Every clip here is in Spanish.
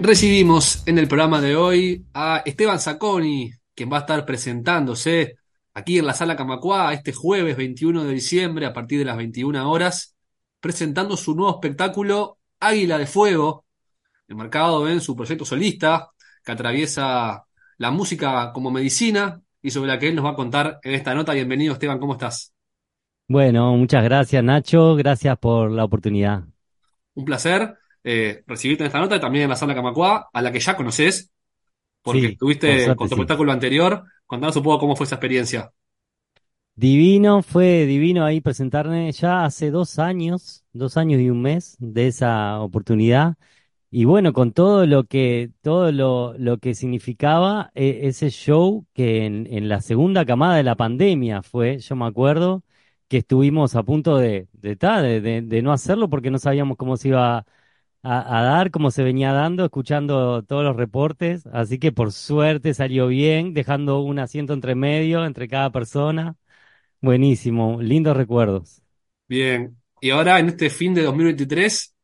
Recibimos en el programa de hoy a Esteban Zacconi, quien va a estar presentándose aquí en la Sala Camacuá este jueves 21 de diciembre a partir de las 21 horas, presentando su nuevo espectáculo Águila de Fuego, enmarcado en su proyecto solista, que atraviesa la música como medicina y sobre la que él nos va a contar en esta nota. Bienvenido Esteban, ¿cómo estás? Bueno, muchas gracias Nacho, gracias por la oportunidad. Un placer eh, recibirte en esta nota y también en la Sala Camacuá, a la que ya conoces, porque Sí, estuviste suerte con tu sí. espectáculo anterior. Contanos un poco cómo fue esa experiencia. Divino, fue divino ahí presentarme ya hace dos años, dos años y un mes de esa oportunidad. Y bueno, con todo lo que, todo lo, lo que significaba eh, ese show que en, en la segunda camada de la pandemia fue, yo me acuerdo que estuvimos a punto de, de, de, de- de no hacerlo porque no sabíamos cómo se iba a, a dar, cómo se venía dando, escuchando todos los reportes. Así que por suerte salió bien, dejando un asiento entre medio, entre cada persona. Buenísimo, lindos recuerdos. Bien, y ahora en este fin de 2023,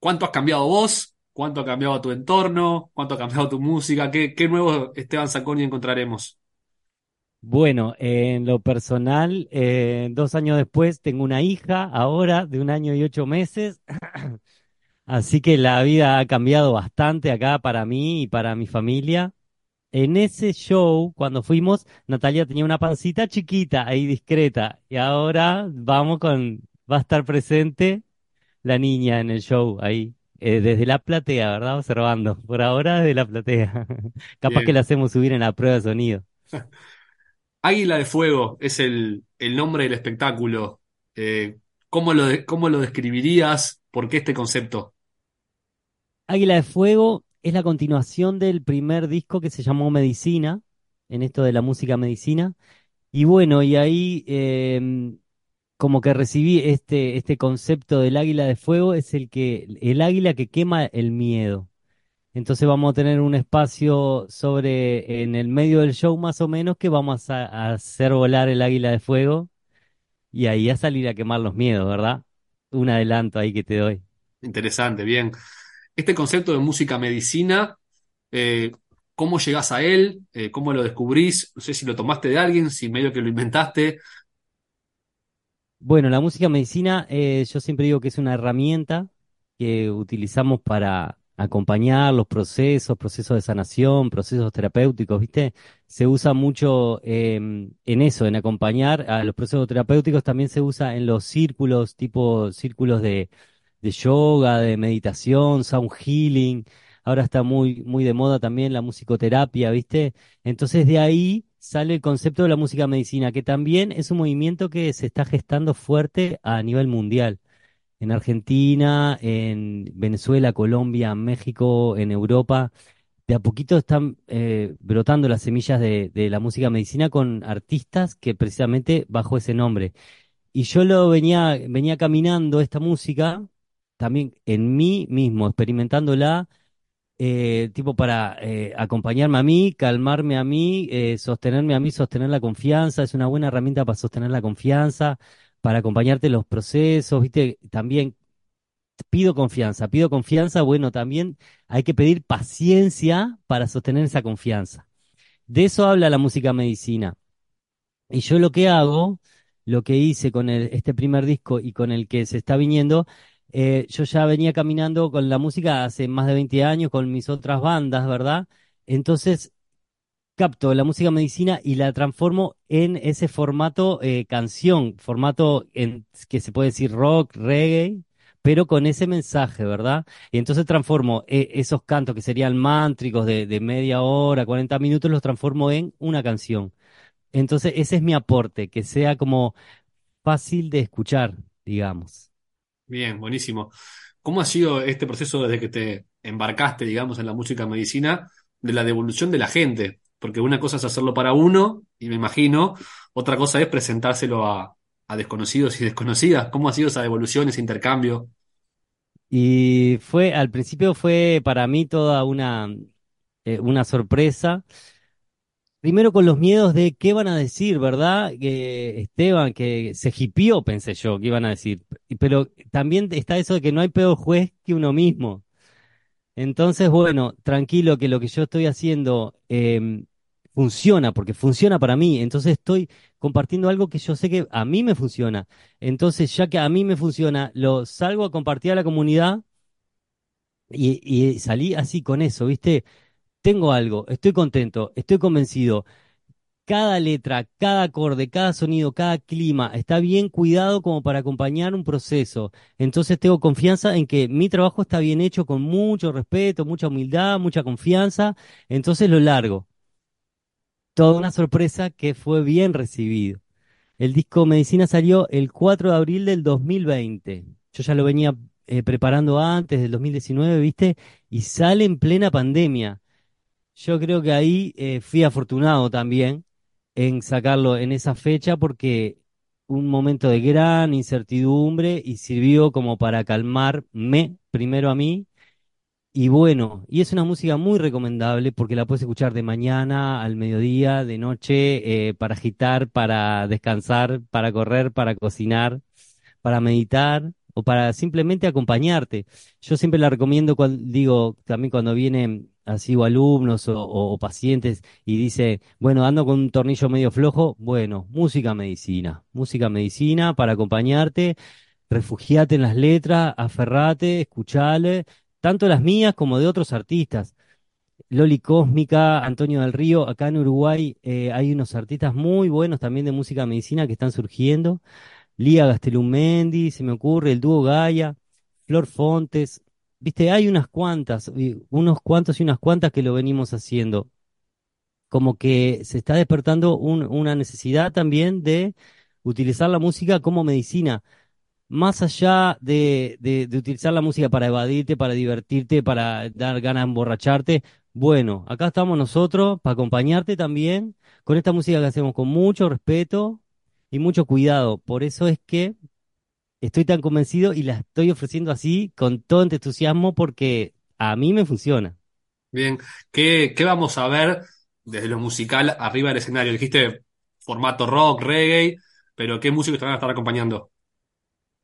¿cuánto has cambiado vos? ¿Cuánto ha cambiado tu entorno? ¿Cuánto ha cambiado tu música? ¿Qué, qué nuevo Esteban Zacconi encontraremos? Bueno, en lo personal, eh, dos años después tengo una hija ahora de un año y ocho meses, así que la vida ha cambiado bastante acá para mí y para mi familia. En ese show, cuando fuimos, Natalia tenía una pancita chiquita, ahí discreta, y ahora vamos con, va a estar presente la niña en el show ahí, eh, desde la platea, ¿verdad? Observando, por ahora desde la platea. Capaz que la hacemos subir en la prueba de sonido. Águila de Fuego es el, el nombre del espectáculo. Eh, ¿cómo lo, de- cómo lo describirías? ¿Por qué este concepto? Águila de Fuego es la continuación del primer disco que se llamó Medicina, en esto de la música medicina. Y bueno, y ahí em, como que recibí este, este concepto del águila de fuego, es el que, el águila que quema el miedo. Entonces vamos a tener un espacio sobre, en el medio del show más o menos, que vamos a, a hacer volar el águila de fuego y ahí a salir a quemar los miedos, ¿verdad? Un adelanto ahí que te doy. Interesante, bien. Este concepto de música medicina, eh, ¿cómo llegás a él? Eh, ¿cómo lo descubrís? No sé si lo tomaste de alguien, si medio que lo inventaste. Bueno, la música medicina, eh, yo siempre digo que es una herramienta que utilizamos para acompañar los procesos, procesos de sanación, procesos terapéuticos, ¿viste? Se usa mucho em, en eso, en acompañar a los procesos terapéuticos, también se usa en los círculos, tipo círculos de, de yoga, de meditación, sound healing. Ahora está muy, muy de moda también la musicoterapia, ¿viste? Entonces de ahí sale el concepto de la música medicina, que también es un movimiento que se está gestando fuerte a nivel mundial. En Argentina, en Venezuela, Colombia, México, en Europa, de a poquito están eh, brotando las semillas de, de la música medicina con artistas que precisamente bajo ese nombre. Y yo lo venía, venía caminando esta música, también en mí mismo, experimentándola eh, tipo para eh, acompañarme a mí, calmarme a mí, eh, sostenerme a mí, sostener la confianza, es una buena herramienta para sostener la confianza, para acompañarte en los procesos, ¿viste? También pido confianza, pido confianza, bueno, también hay que pedir paciencia para sostener esa confianza. De eso habla la música medicina. Y yo lo que hago, lo que hice con este primer disco y con el que se está viniendo, eh, yo ya venía caminando con la música hace más de 20 años con mis otras bandas, ¿verdad? Entonces capto la música medicina y la transformo en ese formato eh, canción, formato en, que se puede decir rock, reggae, pero con ese mensaje, ¿verdad? Y entonces transformo eh, esos cantos que serían mántricos de, de media hora, 40 minutos, los transformo en una canción. Entonces, ese es mi aporte, que sea como fácil de escuchar, digamos. Bien, buenísimo. ¿Cómo ha sido este proceso desde que te embarcaste, digamos, en la música medicina, de la devolución de la gente? Porque una cosa es hacerlo para uno, y me imagino, otra cosa es presentárselo a, desconocidos y desconocidas. ¿Cómo ha sido esa devolución, ese intercambio? Y fue, al principio fue para mí toda una, eh, una sorpresa. Primero con los miedos de qué van a decir, ¿verdad? Que Esteban, que se hipió, pensé yo, que iban a decir. Pero también está eso de que no hay peor juez que uno mismo. Entonces, bueno, tranquilo que lo que yo estoy haciendo em, funciona, porque funciona para mí. Entonces estoy compartiendo algo que yo sé que a mí me funciona. Entonces, ya que a mí me funciona, lo salgo a compartir a la comunidad y, y salí así con eso, ¿viste? Tengo algo, estoy contento, estoy convencido cada letra, cada acorde, cada sonido, cada clima está bien cuidado como para acompañar un proceso. Entonces tengo confianza en que mi trabajo está bien hecho con mucho respeto, mucha humildad, mucha confianza. Entonces lo largo. Toda una sorpresa que fue bien recibido. El disco Medicina salió el 4 de abril del 2020. Yo ya lo venía eh, preparando antes del 2019, ¿viste? Y sale en plena pandemia. Yo creo que ahí eh, fui afortunado también en sacarlo en esa fecha porque un momento de gran incertidumbre y sirvió como para calmarme primero a mí. Y bueno, y es una música muy recomendable porque la puedes escuchar de mañana, al mediodía, de noche, eh, para agitar, para descansar, para correr, para cocinar, para meditar o para simplemente acompañarte. Yo siempre la recomiendo, cuando, digo, también cuando vienen así o alumnos o, pacientes y dice, bueno, ando con un tornillo medio flojo, bueno, música medicina, música medicina para acompañarte, refugiate en las letras, aferrate, escuchale, tanto las mías como de otros artistas. Loli Cósmica, Antonio del Río, acá en Uruguay eh, hay unos artistas muy buenos también de música medicina que están surgiendo. Lía Gastelumendi, se me ocurre, el dúo Gaia, Flor Fontes, viste, hay unas cuantas, unos cuantos y unas cuantas que lo venimos haciendo. Como que se está despertando un- una necesidad también de utilizar la música como medicina, más allá de, de, de utilizar la música para evadirte, para divertirte, para dar ganas de emborracharte. Bueno, acá estamos nosotros para acompañarte también con esta música que hacemos con mucho respeto y mucho cuidado. Por eso es que estoy tan convencido y la estoy ofreciendo así con todo este entusiasmo porque a mí me funciona. Bien, ¿qué, qué vamos a ver desde lo musical arriba del escenario? Dijiste formato rock, reggae, pero ¿qué músicos te van a estar acompañando?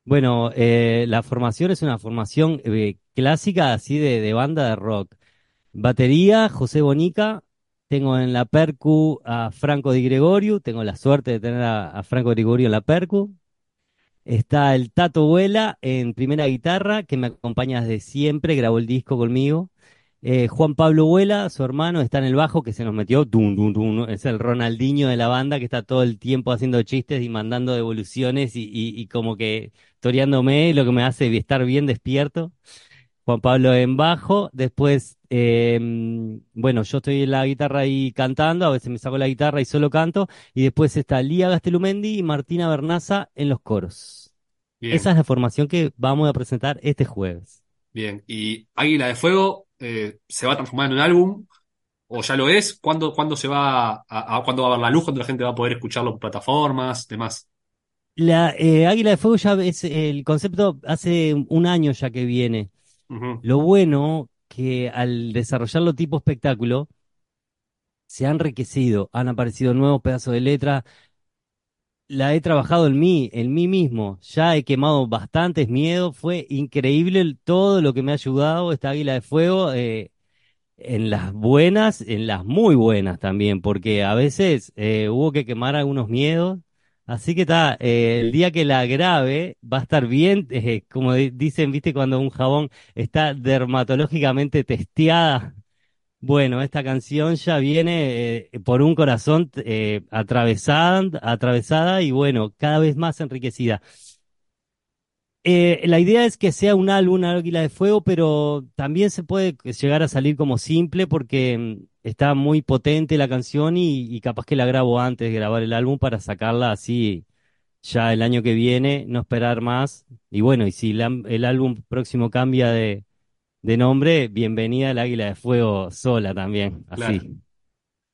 Bueno, eh, la formación es una formación eh, clásica así de, de banda de rock. Batería, José Bonica. Tengo en la percu a Franco Di Gregorio. Tengo la suerte de tener a, a Franco Di Gregorio en la percu. Está el Tato Vuela en primera guitarra, que me acompaña desde siempre, grabó el disco conmigo. Eh, Juan Pablo Vuela, su hermano, está en el bajo, que se nos metió, tum, tum, ¿no? es el Ronaldinho de la banda, que está todo el tiempo haciendo chistes y mandando devoluciones y, y, y como que toreándome, lo que me hace estar bien despierto. Juan Pablo en bajo, después, eh, bueno, yo estoy en la guitarra ahí cantando, a veces me saco la guitarra y solo canto, y después está Lía Gastelumendi y Martina Bernaza en los coros. Bien, Esa es la formación que vamos a presentar este jueves. bien. ¿Y Águila de Fuego eh, se va a transformar en un álbum? ¿O ya lo es? ¿Cuándo, cuándo se va a, a- cuándo va a ver la luz? ¿Cuándo la gente va a poder escucharlo por plataformas, demás? La eh, Águila de Fuego ya es el concepto hace un año ya que viene. Lo bueno que al desarrollarlo tipo espectáculo, se ha enriquecido, han aparecido nuevos pedazos de letra, la he trabajado en mí, en mí mismo. Ya he quemado bastantes miedos. Fue increíble todo lo que me ha ayudado esta Águila de Fuego, eh, en las buenas, en las muy buenas también, porque a veces eh, hubo que quemar algunos miedos. Así que está, eh, el día que la grabe va a estar bien, eh, como di- dicen, viste, cuando un jabón está dermatológicamente testeada. Bueno, esta canción ya viene eh, por un corazón eh, atravesada, atravesada y bueno, cada vez más enriquecida. Eh, la idea es que sea un álbum, Águila de Fuego, pero también se puede llegar a salir como simple porque mm, está muy potente la canción y, capaz que la grabo antes de grabar el álbum para sacarla así ya el año que viene, no esperar más. Y bueno, y si el álbum próximo cambia de, nombre, bienvenida al Águila de Fuego sola también, así.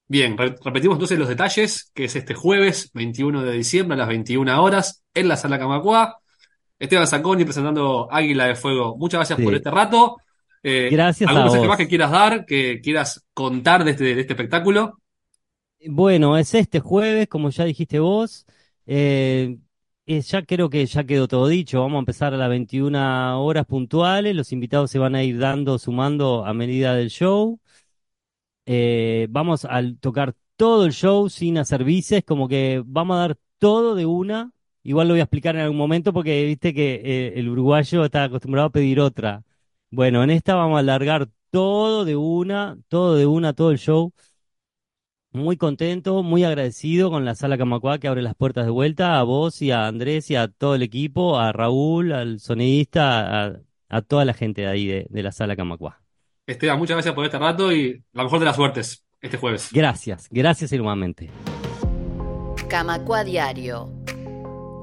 Bien, re- repetimos entonces los detalles, que es este jueves 21 de diciembre a las 21 horas en la Sala Camacuá. Esteban Zacconi presentando Águila de Fuego. Muchas gracias por este rato. Eh, Gracias ¿algún a mensaje más vos. que quieras dar, que quieras contar de este, de este espectáculo? Bueno, es este jueves, como ya dijiste vos. Eh, eh, ya creo que ya quedó todo dicho. Vamos a empezar a las 21 horas puntuales. Los invitados se van a ir dando, sumando a medida del show. Eh, vamos a tocar todo el show sin hacer vices, como que vamos a dar todo de una. Igual lo voy a explicar en algún momento porque viste que eh, el uruguayo está acostumbrado a pedir otra. Bueno, en esta vamos a alargar todo de una, todo de una, todo el show. Muy contento, muy agradecido con la sala Camacuá que abre las puertas de vuelta, a vos y a Andrés y a todo el equipo, a Raúl, al sonidista, a, toda la gente de ahí de, de la sala Camacuá. Esteban, muchas gracias por este rato y la mejor de las suertes este jueves. Gracias, gracias enormemente. Camacua Diario.